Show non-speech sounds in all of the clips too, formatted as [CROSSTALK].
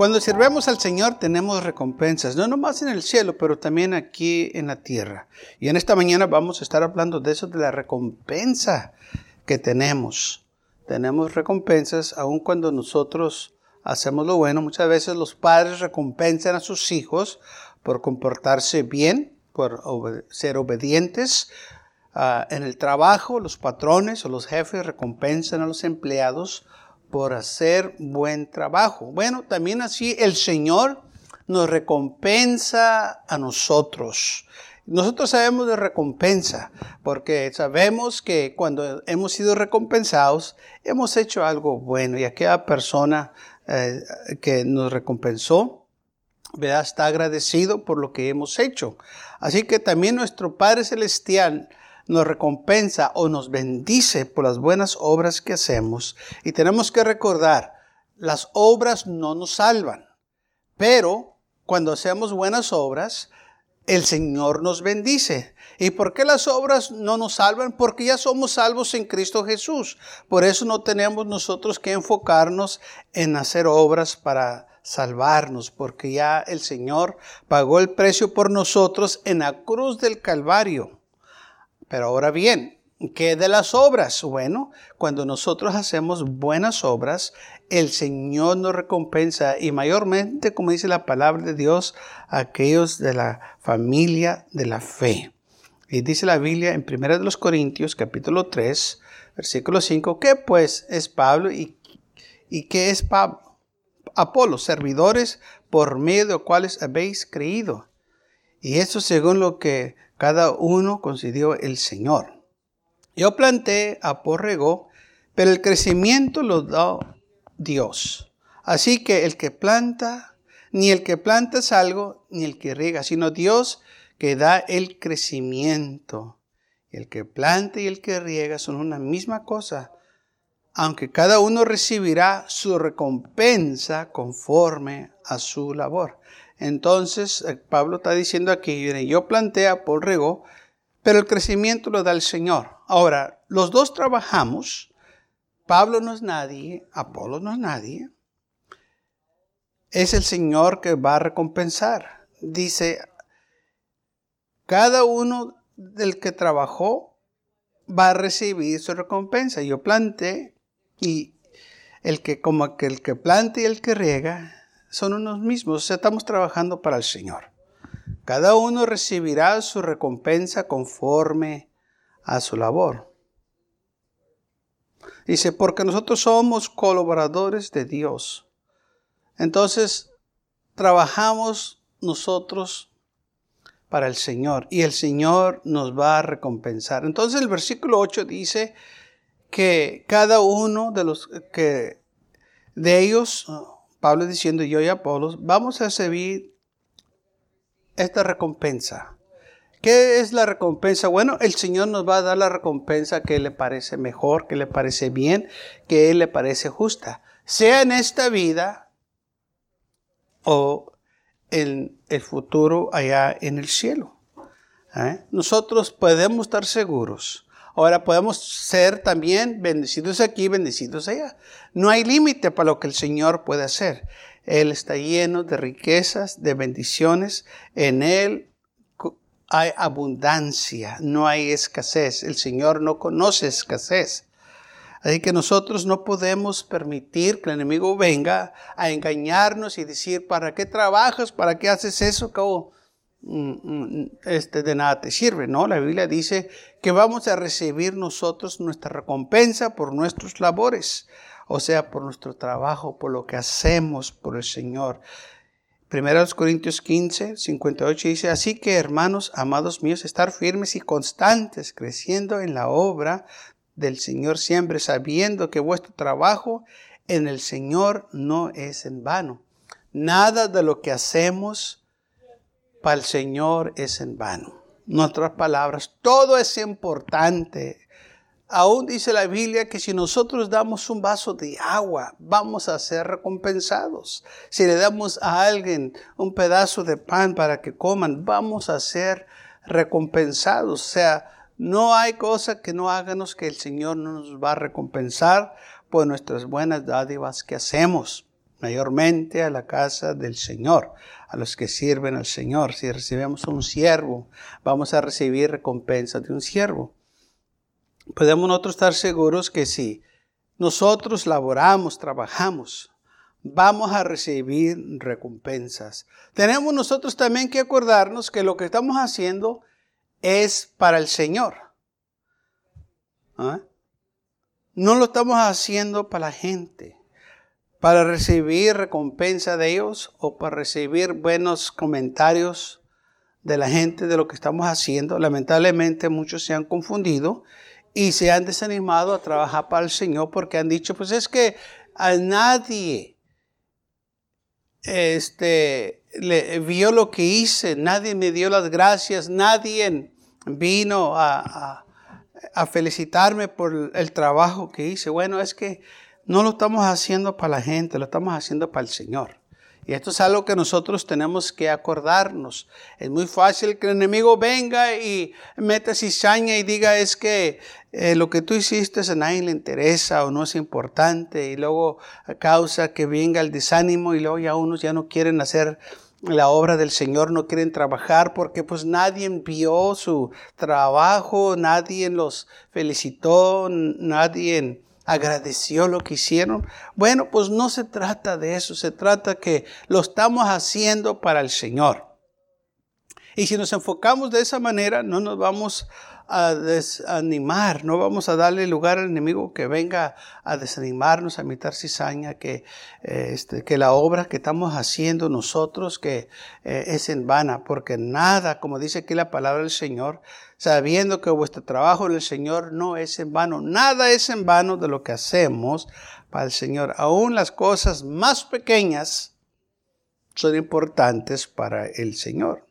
Cuando sirvemos al Señor tenemos recompensas, no nomás en el cielo, pero también aquí en la tierra. Y en esta mañana vamos a estar hablando de eso, de la recompensa que tenemos. Tenemos recompensas aun cuando nosotros hacemos lo bueno. Muchas veces los padres recompensan a sus hijos por comportarse bien, por ser obedientes. Ah, en el trabajo, los patrones o los jefes recompensan a los empleados por hacer buen trabajo. Bueno, también así el Señor nos recompensa a nosotros. Nosotros sabemos de recompensa porque sabemos que cuando hemos sido recompensados hemos hecho algo bueno y aquella persona eh, que nos recompensó está agradecido por lo que hemos hecho. Así que también nuestro Padre Celestial nos recompensa o nos bendice por las buenas obras que hacemos. Y tenemos que recordar, las obras no nos salvan, pero cuando hacemos buenas obras, el Señor nos bendice. ¿Y por qué las obras no nos salvan? Porque ya somos salvos en Cristo Jesús. Por eso no tenemos nosotros que enfocarnos en hacer obras para salvarnos, porque ya el Señor pagó el precio por nosotros en la cruz del Calvario. Pero ahora bien, ¿qué de las obras? Bueno, cuando nosotros hacemos buenas obras, el Señor nos recompensa y mayormente, como dice la palabra de Dios, aquellos de la familia de la fe. Y dice la Biblia en 1 de los Corintios, capítulo 3, versículo 5, ¿qué pues es Pablo y, y qué es Pablo? Apolo, servidores por medio de los cuales habéis creído. Y eso según lo que cada uno concedió el Señor. Yo planté, aporregó, pero el crecimiento lo da Dios. Así que el que planta, ni el que planta es algo, ni el que riega, sino Dios que da el crecimiento. El que planta y el que riega son una misma cosa, aunque cada uno recibirá su recompensa conforme a su labor. Entonces, eh, Pablo está diciendo aquí, yo plantea, Paul regó, pero el crecimiento lo da el Señor. Ahora, los dos trabajamos, Pablo no es nadie, Apolo no es nadie, es el Señor que va a recompensar. Dice, cada uno del que trabajó va a recibir su recompensa. Yo planté y el que como que el que plante y el que riega son unos mismos, o sea, estamos trabajando para el Señor. Cada uno recibirá su recompensa conforme a su labor. Dice, porque nosotros somos colaboradores de Dios. Entonces, trabajamos nosotros para el Señor y el Señor nos va a recompensar. Entonces el versículo 8 dice que cada uno de los que de ellos Pablo diciendo, yo y Apolos, vamos a recibir esta recompensa. ¿Qué es la recompensa? Bueno, el Señor nos va a dar la recompensa que le parece mejor, que le parece bien, que le parece justa. Sea en esta vida o en el futuro allá en el cielo. ¿Eh? Nosotros podemos estar seguros Ahora podemos ser también bendecidos aquí, bendecidos allá. No hay límite para lo que el Señor puede hacer. Él está lleno de riquezas, de bendiciones. En Él hay abundancia, no hay escasez. El Señor no conoce escasez. Así que nosotros no podemos permitir que el enemigo venga a engañarnos y decir, ¿para qué trabajas? ¿Para qué haces eso? Mm, este, de nada te sirve, ¿no? La Biblia dice que vamos a recibir nosotros nuestra recompensa por nuestros labores, o sea, por nuestro trabajo, por lo que hacemos por el Señor. Primero Corintios 15, 58 dice, así que hermanos, amados míos, estar firmes y constantes, creciendo en la obra del Señor siempre, sabiendo que vuestro trabajo en el Señor no es en vano. Nada de lo que hacemos para el Señor es en vano. nuestras palabras, todo es importante. Aún dice la Biblia que si nosotros damos un vaso de agua, vamos a ser recompensados. Si le damos a alguien un pedazo de pan para que coman, vamos a ser recompensados. O sea, no hay cosa que no háganos que el Señor no nos va a recompensar por nuestras buenas dádivas que hacemos, mayormente a la casa del Señor, a los que sirven al Señor. Si recibimos un siervo, vamos a recibir recompensa de un siervo podemos nosotros estar seguros que si nosotros laboramos, trabajamos, vamos a recibir recompensas. Tenemos nosotros también que acordarnos que lo que estamos haciendo es para el Señor. ¿Ah? No lo estamos haciendo para la gente, para recibir recompensa de ellos o para recibir buenos comentarios de la gente de lo que estamos haciendo. Lamentablemente muchos se han confundido y se han desanimado a trabajar para el Señor porque han dicho, pues es que a nadie este, le, vio lo que hice, nadie me dio las gracias, nadie vino a, a felicitarme por el trabajo que hice. Bueno, es que no lo estamos haciendo para la gente, lo estamos haciendo para el Señor. Y esto es algo que nosotros tenemos que acordarnos. Es muy fácil que el enemigo venga y meta cizaña y diga es que eh, lo que tú hiciste a nadie le interesa o no es importante y luego causa que venga el desánimo y luego ya unos ya no quieren hacer la obra del Señor, no quieren trabajar porque pues nadie vio su trabajo, nadie los felicitó, nadie agradeció lo que hicieron. Bueno, pues no se trata de eso, se trata que lo estamos haciendo para el Señor. Y si nos enfocamos de esa manera, no nos vamos a desanimar, no vamos a darle lugar al enemigo que venga a desanimarnos, a imitar cizaña, que, eh, este, que la obra que estamos haciendo nosotros que eh, es en vana, porque nada, como dice aquí la palabra del Señor, sabiendo que vuestro trabajo en el Señor no es en vano, nada es en vano de lo que hacemos para el Señor, aún las cosas más pequeñas son importantes para el Señor.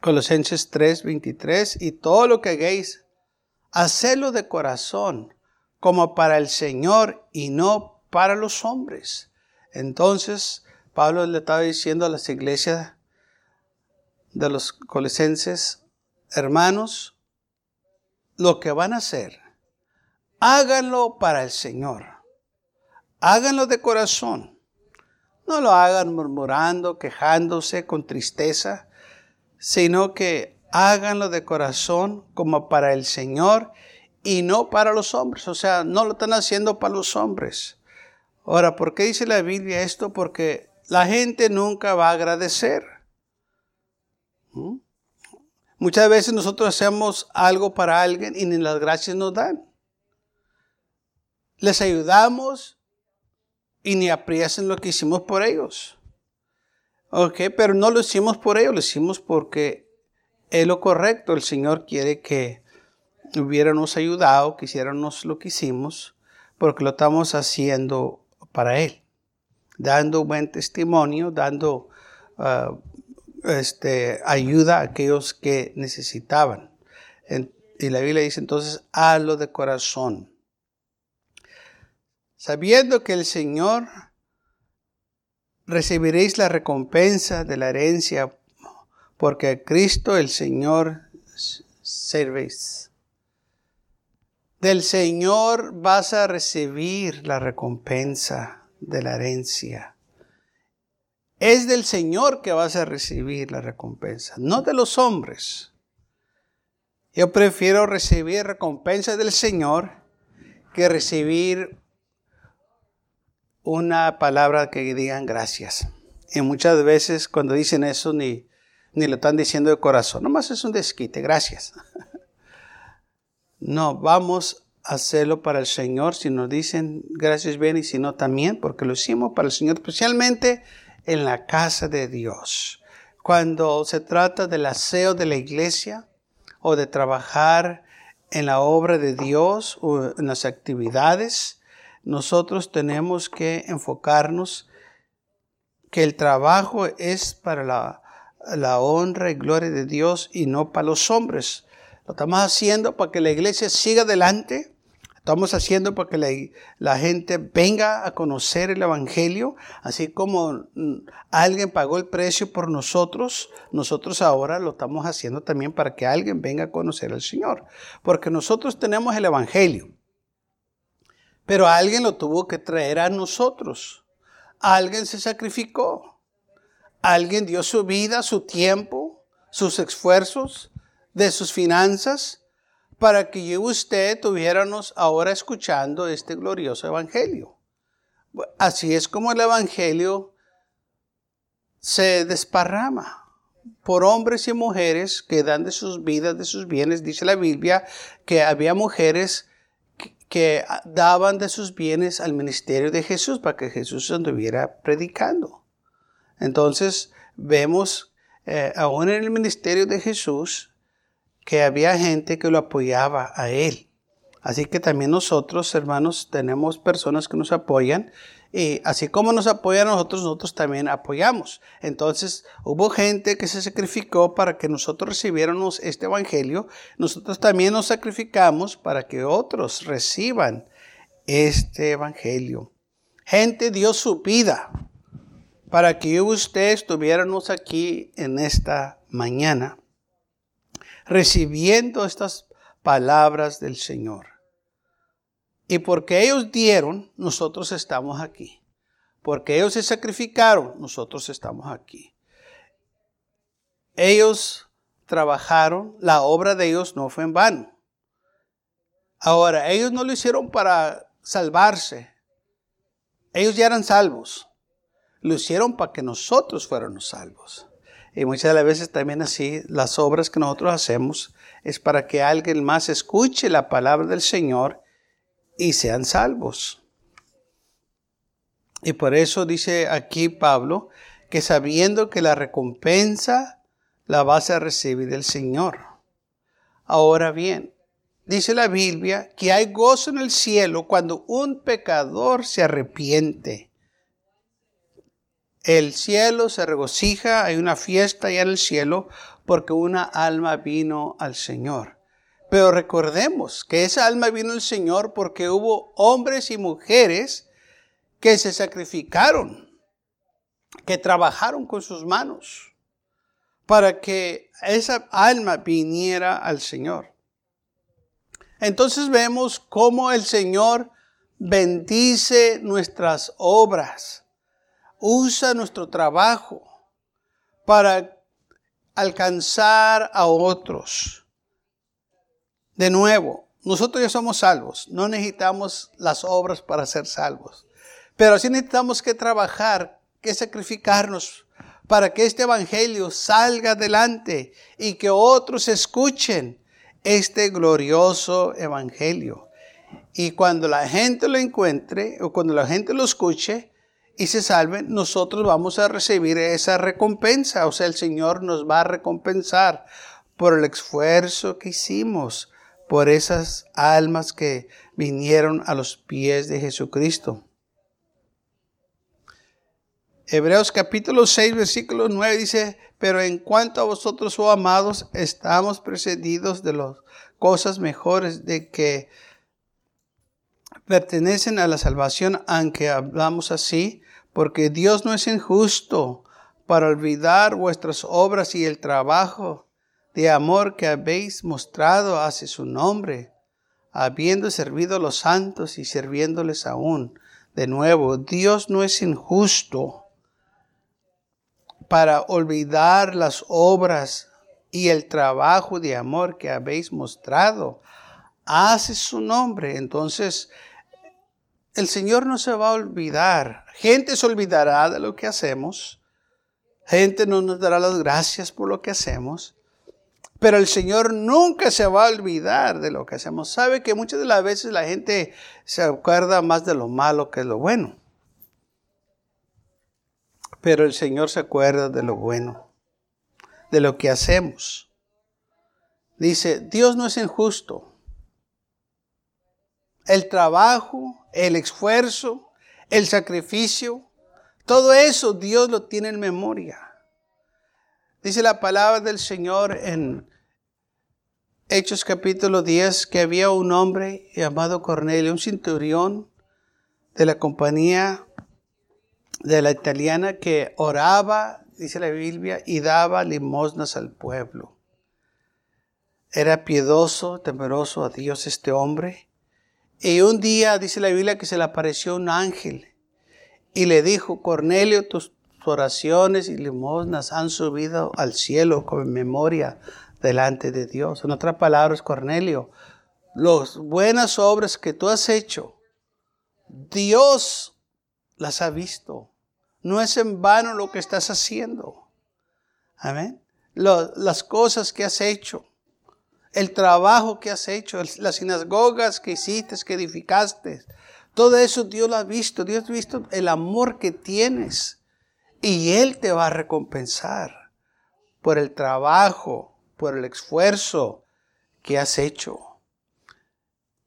Colosenses 3, 23, y todo lo que hagáis, hacedlo de corazón, como para el Señor y no para los hombres. Entonces, Pablo le estaba diciendo a las iglesias de los colosenses, hermanos, lo que van a hacer, háganlo para el Señor. Háganlo de corazón. No lo hagan murmurando, quejándose con tristeza, sino que háganlo de corazón como para el Señor y no para los hombres. O sea, no lo están haciendo para los hombres. Ahora, ¿por qué dice la Biblia esto? Porque la gente nunca va a agradecer. ¿Mm? Muchas veces nosotros hacemos algo para alguien y ni las gracias nos dan. Les ayudamos y ni aprecian lo que hicimos por ellos. Ok, pero no lo hicimos por ello, lo hicimos porque es lo correcto. El Señor quiere que hubiéramos ayudado, que hiciéramos lo que hicimos, porque lo estamos haciendo para Él. Dando buen testimonio, dando ah, este, ayuda a aquellos que necesitaban. y la Biblia dice entonces, hazlo de corazón. Sabiendo que el Señor recibiréis la recompensa de la herencia, porque a Cristo el Señor servéis. Del Señor vas a recibir la recompensa de la herencia. Es del Señor que vas a recibir la recompensa, no de los hombres. Yo prefiero recibir recompensa del Señor que recibir una palabra que digan gracias. Y muchas veces cuando dicen eso ni, ni lo están diciendo de corazón, nomás es un desquite, gracias. No, vamos a hacerlo para el Señor, si nos dicen gracias bien y si no también, porque lo hicimos para el Señor, especialmente en la casa de Dios. Cuando se trata del aseo de la iglesia o de trabajar en la obra de Dios o en las actividades, nosotros tenemos que enfocarnos que el trabajo es para la, honra y gloria de Dios y no para los hombres. Lo estamos haciendo para que la iglesia siga adelante. Estamos haciendo para que la, la, gente venga a conocer el Evangelio, así como mm, alguien pagó el precio por nosotros, nosotros ahora lo estamos haciendo también para que alguien venga a conocer al Señor. Porque nosotros tenemos el Evangelio, pero alguien lo tuvo que traer a nosotros. Alguien se sacrificó. Alguien dio su vida, su tiempo, sus esfuerzos, de sus finanzas, para que yo y usted estuviéramos ahora escuchando este glorioso evangelio. Así es como el evangelio se desparrama por hombres y mujeres que dan de sus vidas, de sus bienes. Dice la Biblia que había mujeres que, daban de sus bienes al ministerio de Jesús para que Jesús anduviera predicando. Entonces vemos eh, aún en el ministerio de Jesús que había gente que lo apoyaba a él. Así que también nosotros, hermanos, tenemos personas que nos apoyan y así como nos apoyan nosotros, nosotros también apoyamos. Entonces hubo gente que se sacrificó para que nosotros recibiéramos este evangelio. Nosotros también nos sacrificamos para que otros reciban este evangelio. Gente dio su vida para que yo y usted estuviéramos aquí en esta mañana recibiendo estas palabras del Señor. Y porque ellos dieron, nosotros estamos aquí. Porque ellos se sacrificaron, nosotros estamos aquí. Ellos trabajaron, la obra de ellos no fue en vano. Ahora, ellos no lo hicieron para salvarse. Ellos ya eran salvos. Lo hicieron para que nosotros fuéramos salvos. Y muchas de las veces también así, las obras que nosotros hacemos es para que alguien más escuche la palabra del Señor y sean salvos. Y por eso dice aquí Pablo que sabiendo que la recompensa la vas a recibir del Señor. Ahora bien, dice la Biblia que hay gozo en el cielo cuando un pecador se arrepiente el cielo se regocija, hay una fiesta allá en el cielo porque una alma vino al Señor. Pero recordemos que esa alma vino al Señor porque hubo hombres y mujeres que se sacrificaron, que trabajaron con sus manos para que esa alma viniera al Señor. Entonces vemos cómo el Señor bendice nuestras obras usa nuestro trabajo para alcanzar a otros. De nuevo, nosotros ya somos salvos, no necesitamos las obras para ser salvos, pero sí necesitamos que trabajar, que sacrificarnos para que este evangelio salga adelante y que otros escuchen este glorioso evangelio. Y cuando la gente lo encuentre o cuando la gente lo escuche, y se salven, nosotros vamos a recibir esa recompensa. O sea, el Señor nos va a recompensar por el esfuerzo que hicimos, por esas almas que vinieron a los pies de Jesucristo. Hebreos capítulo 6, versículo 9 dice, pero en cuanto a vosotros, oh amados, estamos precedidos de las cosas mejores de que pertenecen a la salvación, aunque hablamos así, porque Dios no es injusto para olvidar vuestras obras y el trabajo de amor que habéis mostrado hacia su nombre, habiendo servido a los santos y sirviéndoles aún. De nuevo, Dios no es injusto para olvidar las obras y el trabajo de amor que habéis mostrado hace su nombre. Entonces, el Señor no se va a olvidar. Gente se olvidará de lo que hacemos. Gente no nos dará las gracias por lo que hacemos. Pero el Señor nunca se va a olvidar de lo que hacemos. Sabe que muchas de las veces la gente se acuerda más de lo malo que de lo bueno. Pero el Señor se acuerda de lo bueno, de lo que hacemos. Dice, Dios no es injusto. El trabajo el esfuerzo, el sacrificio, todo eso Dios lo tiene en memoria. Dice la palabra del Señor en Hechos capítulo 10 que había un hombre llamado Cornelio, un centurión de la compañía de la italiana que oraba, dice la Biblia, y daba limosnas al pueblo. Era piedoso, temeroso a Dios este hombre. Y un día dice la Biblia que se le apareció un ángel y le dijo, Cornelio, tus oraciones y limosnas han subido al cielo con memoria delante de Dios. En otras palabras, Cornelio, las buenas obras que tú has hecho, Dios las ha visto. No es en vano lo que estás haciendo. Amén. las cosas que has hecho, el trabajo que has hecho, las sinagogas que hiciste, que edificaste, todo eso Dios lo ha visto. Dios ha visto el amor que tienes. Y Él te va a recompensar por el trabajo, por el esfuerzo que has hecho.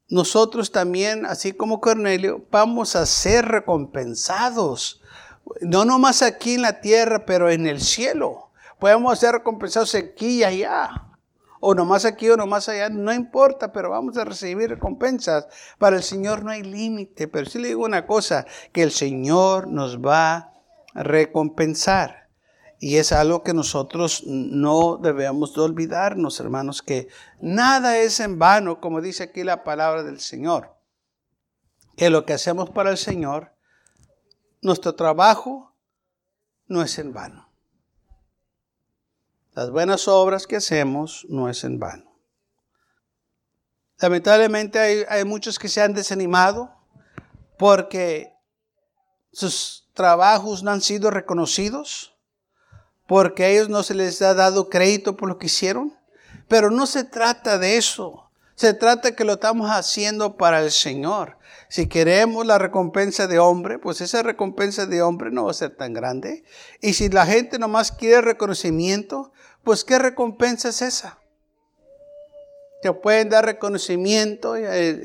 Nosotros también, así como Cornelio, vamos a ser recompensados. No nomás aquí en la tierra, pero en el cielo. Podemos ser recompensados aquí y allá. O nomás aquí o nomás allá, no importa, pero vamos a recibir recompensas. Para el Señor no hay límite. Pero sí le digo una cosa, que el Señor nos va a recompensar. Y es algo que nosotros no debemos de olvidarnos, hermanos, que nada es en vano, como dice aquí la palabra del Señor. Que lo que hacemos para el Señor, nuestro trabajo no es en vano. Las buenas obras que hacemos no es en vano. Lamentablemente hay, muchos que se han desanimado porque sus trabajos no han sido reconocidos porque a ellos no se les ha dado crédito por lo que hicieron. Pero no se trata de eso. Se trata que lo estamos haciendo para el Señor. Si queremos la recompensa de hombre, pues esa recompensa de hombre no va a ser tan grande. Y si la gente nomás quiere reconocimiento, pues ¿qué recompensa es esa? Te pueden dar reconocimiento y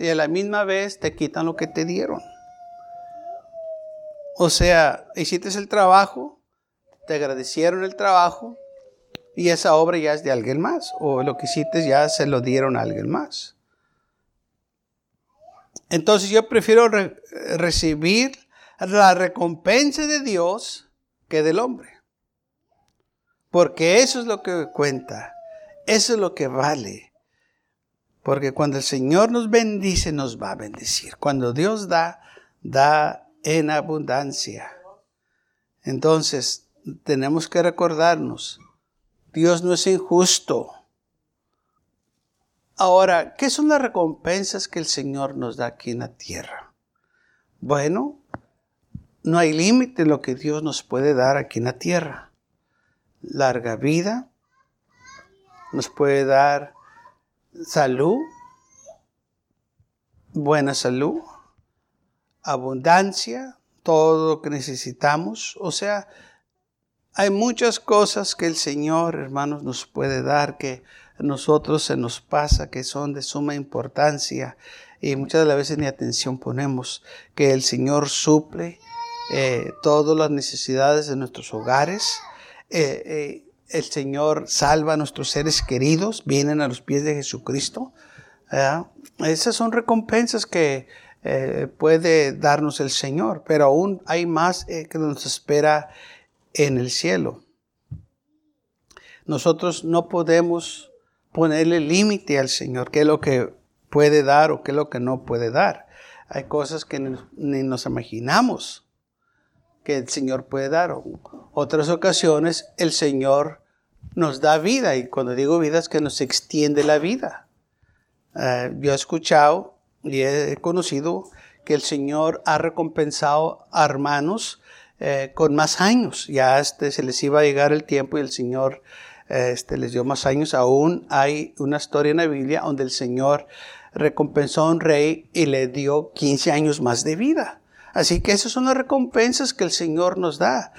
a la misma vez te quitan lo que te dieron. O sea, hiciste el trabajo, te agradecieron el trabajo y esa obra ya es de alguien más, o lo que hiciste ya se lo dieron a alguien más. Entonces yo prefiero recibir la recompensa de Dios que del hombre. Porque eso es lo que cuenta, eso es lo que vale. Porque cuando el Señor nos bendice, nos va a bendecir. Cuando Dios da, da en abundancia. Entonces, tenemos que recordarnos, Dios no es injusto. Ahora, ¿qué son las recompensas que el Señor nos da aquí en la tierra? Bueno, no hay límite en lo que Dios nos puede dar aquí en la tierra. Larga vida, nos puede dar salud, buena salud, abundancia, todo lo que necesitamos. O sea, hay muchas cosas que el Señor, hermanos, nos puede dar que a nosotros se nos pasa, que son de suma importancia y muchas de las veces ni atención ponemos, que el Señor suple eh, todas las necesidades de nuestros hogares. Eh, eh, el Señor salva a nuestros seres queridos, vienen a los pies de Jesucristo. Esas son recompensas que puede darnos el Señor, pero aún hay más que nos espera en el cielo. Nosotros no podemos ponerle límite al Señor, qué es lo que puede dar o qué es lo que no puede dar. Hay cosas que ni nos imaginamos que el Señor puede dar. Otras ocasiones el Señor nos da vida y cuando digo vida es que nos extiende la vida. Eh, yo he escuchado y he conocido que el Señor ha recompensado a hermanos eh, con más años. Ya este, se les iba a llegar el tiempo y el Señor este, les dio más años. Aún hay una historia en la Biblia donde el Señor recompensó a un rey y le dio 15 años más de vida. Así que esas son las recompensas que el Señor nos da.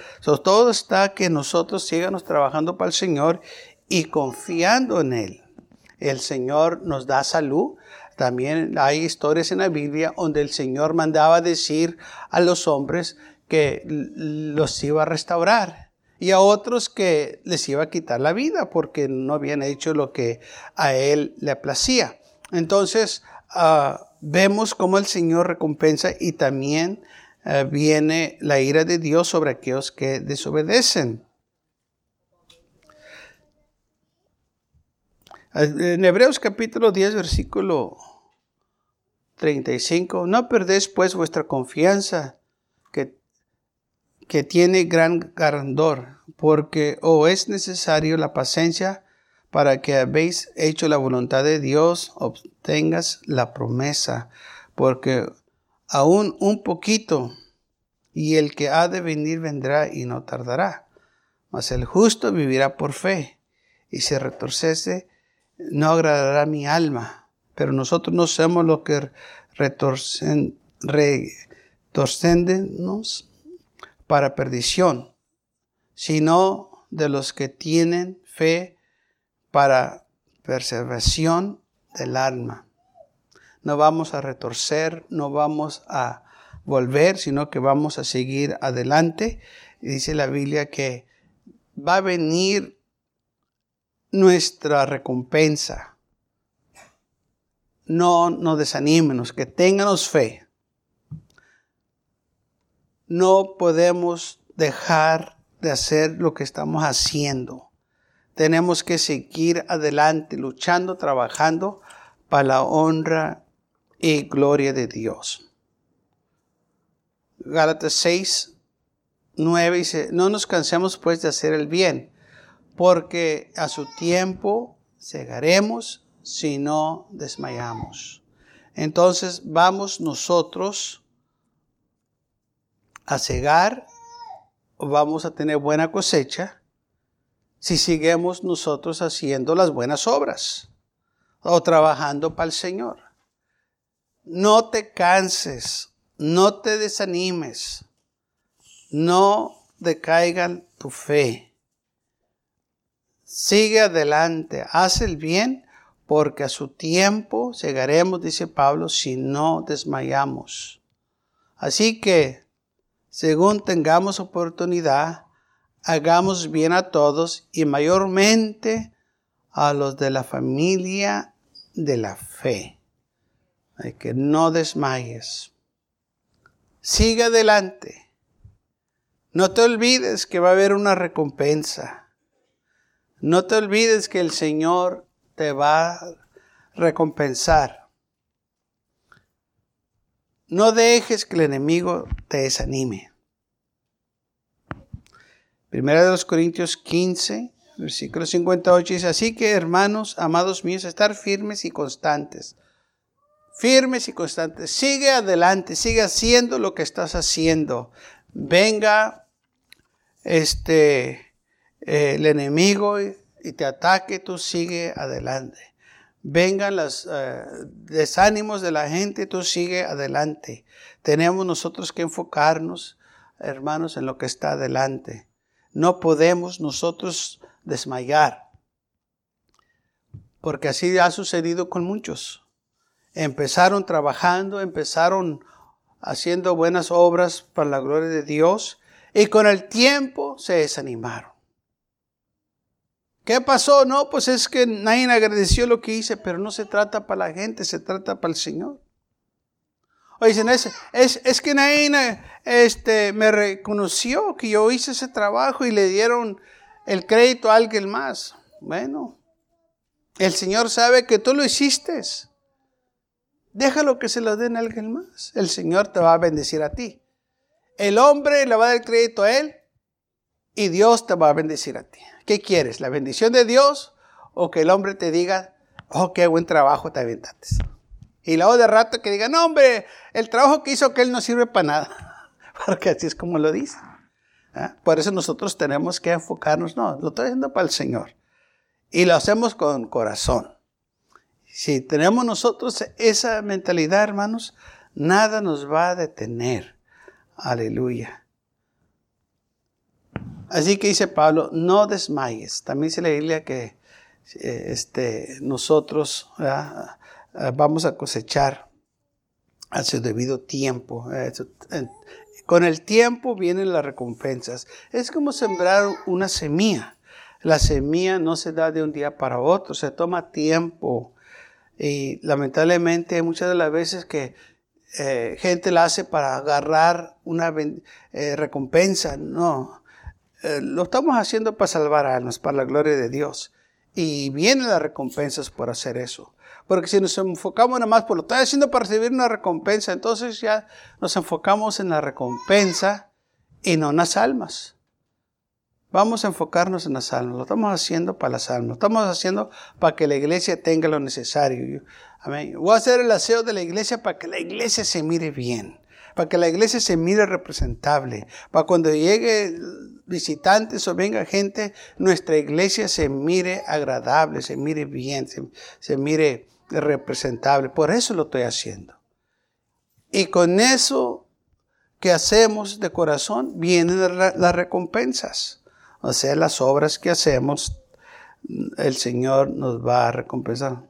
todo está que nosotros sigamos trabajando para el Señor y confiando en Él. El Señor nos da salud. También hay historias en la Biblia donde el Señor mandaba decir a los hombres que los iba a restaurar. y a otros que les iba a quitar la vida porque no habían hecho lo que a él le placía. Entonces, ah, vemos cómo el Señor recompensa y también ah, viene la ira de Dios sobre aquellos que desobedecen. En Hebreos capítulo 10, versículo 35, no perdéis pues vuestra confianza, que, que tiene gran grandor, porque o es necesario la paciencia para que habéis hecho la voluntad de Dios, obtengas la promesa, porque aún un poquito, y el que ha de venir vendrá y no tardará. Mas el justo vivirá por fe, y si retorcese, no agradará mi alma. Pero nosotros no somos los que retorcen, para perdición, sino de los que tienen fe para preservación del alma. No vamos a retorcer, no vamos a volver, sino que vamos a seguir adelante. Y dice la Biblia que va a venir nuestra recompensa. No nos desanímenos, que tenganos fe. No podemos dejar de hacer lo que estamos haciendo. Tenemos que seguir adelante, luchando, trabajando para la honra y gloria de Dios. Gálatas 6, 9 dice, no nos cansemos pues de hacer el bien porque a su tiempo cegaremos si no desmayamos. Entonces vamos nosotros a cegar vamos a tener buena cosecha si seguimos nosotros haciendo las buenas obras o trabajando para el Señor. No te canses, no te desanimes, no decaigan tu fe. Sigue adelante, haz el bien, porque a su tiempo llegaremos, dice Pablo, si no desmayamos. Así que, según tengamos oportunidad, hagamos bien a todos y mayormente a los de la familia de la fe. Hay que no desmayes. Sigue adelante. No te olvides que va a haber una recompensa. No te olvides que el Señor te va a recompensar. No dejes que el enemigo te desanime. Primera de los Corintios 15, versículo 58 dice, así que hermanos, amados míos, estar firmes y constantes. Firmes y constantes. Sigue adelante, sigue haciendo lo que estás haciendo. Venga este el enemigo y te ataque, tú sigue adelante. Vengan los eh, desánimos de la gente, tú sigue adelante. Tenemos nosotros que enfocarnos, hermanos, en lo que está adelante. No podemos nosotros desmayar, porque así ha sucedido con muchos. Empezaron trabajando, empezaron haciendo buenas obras para la gloria de Dios y con el tiempo se desanimaron. ¿Qué pasó? No, pues es que nadie agradeció lo que hice, pero no se trata para la gente, se trata para el Señor. Dicen, es, es, que nadie este, me reconoció que yo hice ese trabajo y le dieron el crédito a alguien más. Bueno, el Señor sabe que tú lo hiciste. Déjalo que se lo den a alguien más. El Señor te va a bendecir a ti. El hombre le va a dar crédito a él y Dios te va a bendecir a ti. ¿Qué quieres? ¿La bendición de Dios o que el hombre te diga, oh, qué buen trabajo te aventaste? Y luego de rato que diga, no, hombre, el trabajo que hizo que él no sirve para nada. [LAUGHS] Porque así es como lo dice. ¿ah? Por eso nosotros tenemos que enfocarnos, no, lo estoy haciendo para el Señor. Y lo hacemos con corazón. Si tenemos nosotros esa mentalidad, hermanos, nada nos va a detener. Aleluya. Así que dice Pablo, no desmayes. También dice la Biblia que eh, este, nosotros vamos a cosechar a su debido tiempo. Con el tiempo vienen las recompensas. Es como sembrar una semilla. La semilla no se da de un día para otro, se toma tiempo. Y lamentablemente muchas de las veces que eh, gente la hace para agarrar una eh, recompensa, no. Eh, lo estamos haciendo para salvar almas, para la gloria de Dios. Y vienen las recompensas por hacer eso. Porque si nos enfocamos nada más por lo que estoy haciendo para recibir una recompensa, entonces ya nos enfocamos en la recompensa y no en las almas. Vamos a enfocarnos en las almas. Lo estamos haciendo para las almas. Lo estamos haciendo para que la iglesia tenga lo necesario. Amén. Voy a hacer el aseo de la iglesia para que la iglesia se mire bien. Para que la iglesia se mire representable. Para cuando llegue visitantes o venga gente, nuestra iglesia se mire agradable, se mire bien, se, se mire representable. Por eso lo estoy haciendo. Y con eso que hacemos de corazón vienen las recompensas. O sea, las obras que hacemos, el Señor nos va a recompensar.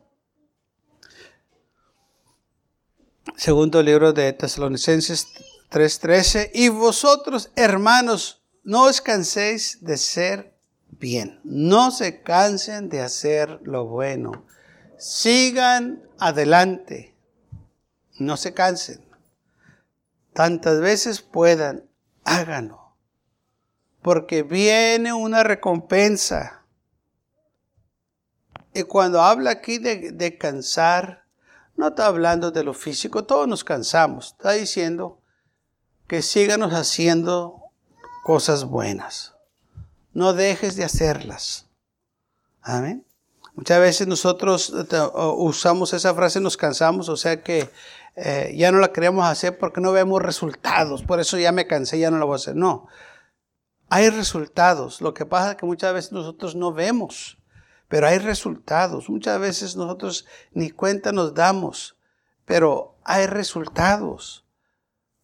Segundo libro de Tesalonicenses 3:13. Y vosotros, hermanos, no os canséis de ser bien. No se cansen de hacer lo bueno Sigan adelante. No se cansen. Tantas veces puedan, háganlo. Porque viene una recompensa. Y cuando habla aquí de, de cansar, no está hablando de lo físico, todos nos cansamos. Está diciendo que síganos haciendo cosas buenas. No dejes de hacerlas. Amén. Muchas veces nosotros eh, usamos esa frase, nos cansamos, o sea que eh, ya no la queremos hacer porque no vemos resultados, por eso ya me cansé, ya no la voy a hacer. No, hay resultados. Lo que pasa es que muchas veces nosotros no vemos, pero hay resultados. Muchas veces nosotros ni cuenta nos damos, pero hay resultados.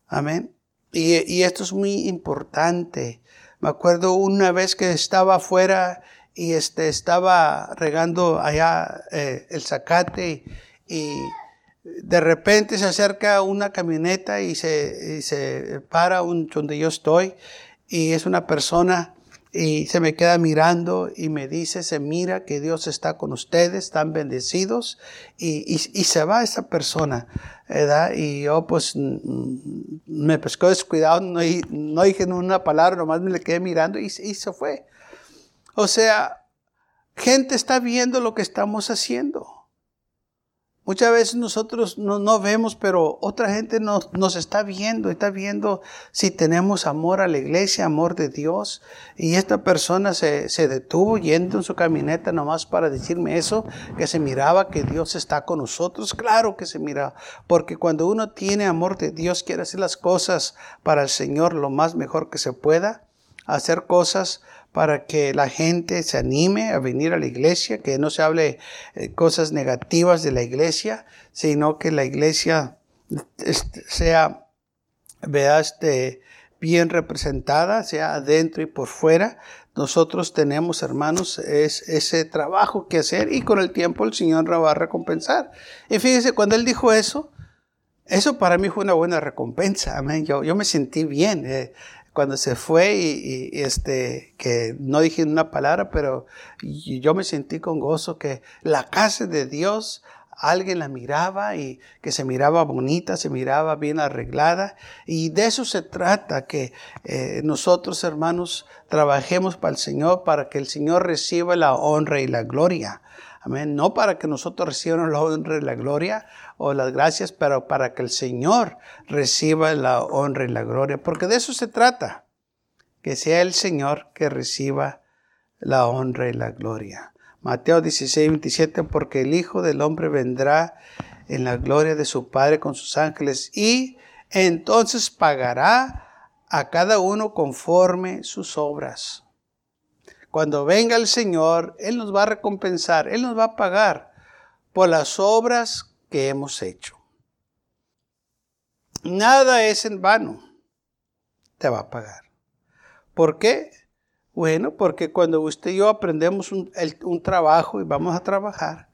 Amén. Y, y esto es muy importante. Me acuerdo una vez que estaba afuera y este, estaba regando allá eh, el zacate y, de repente se acerca una camioneta y se, se para un, donde yo estoy y es una persona y se me queda mirando y me dice, se mira que Dios está con ustedes, están bendecidos y, y, se va esa persona, ¿verdad? Y yo pues me pescó descuidado, no, no dije una palabra, nomás me le quedé mirando y, y se fue. O sea, gente está viendo lo que estamos haciendo. Muchas veces nosotros no, vemos, pero otra gente nos, está viendo, está viendo si tenemos amor a la iglesia, amor de Dios. Y esta persona se, se, detuvo yendo en su camioneta nomás para decirme eso, que se miraba que Dios está con nosotros. Claro que se miraba, porque cuando uno tiene amor de Dios, quiere hacer las cosas para el Señor lo más mejor que se pueda, hacer cosas para que la gente se anime a venir a la iglesia, que no se hable eh, cosas negativas de la iglesia, sino que la iglesia sea este, bien representada, sea adentro y por fuera. Nosotros tenemos, hermanos, es, ese trabajo que hacer y con el tiempo el Señor va a recompensar. Y fíjense, cuando Él dijo eso, eso para mí fue una buena recompensa. Amén. Yo, yo me sentí bien. Eh, cuando se fue y, este, que no dije una palabra, pero yo me sentí con gozo que la casa de Dios, alguien la miraba y que se miraba bonita, se miraba bien arreglada. Y de eso se trata, que eh, nosotros hermanos trabajemos para el Señor, para que el Señor reciba la honra y la gloria. Amén. No para que nosotros recibamos la honra y la gloria o las gracias, pero para que el Señor reciba la honra y la gloria. Porque de eso se trata. Que sea el Señor que reciba la honra y la gloria. Mateo 16, 27, porque el Hijo del Hombre vendrá en la gloria de su Padre con sus ángeles y entonces pagará a cada uno conforme sus obras. Cuando venga el Señor, Él nos va a recompensar, Él nos va a pagar por las obras que hemos hecho. Nada es en vano. Te va a pagar. ¿Por qué? Bueno, porque cuando usted y yo aprendemos un, un trabajo y vamos a trabajar,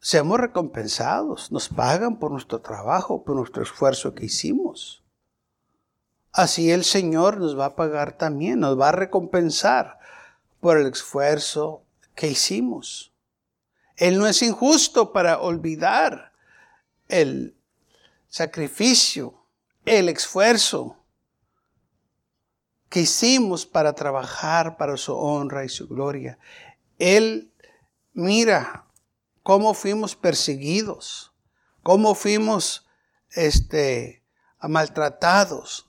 seamos recompensados, nos pagan por nuestro trabajo, por nuestro esfuerzo que hicimos. Así el Señor nos va a pagar también, nos va a recompensar por el esfuerzo que hicimos. Él no es injusto para olvidar el sacrificio, el esfuerzo que hicimos para trabajar para su honra y su gloria. Él mira cómo fuimos perseguidos, cómo fuimos este, maltratados,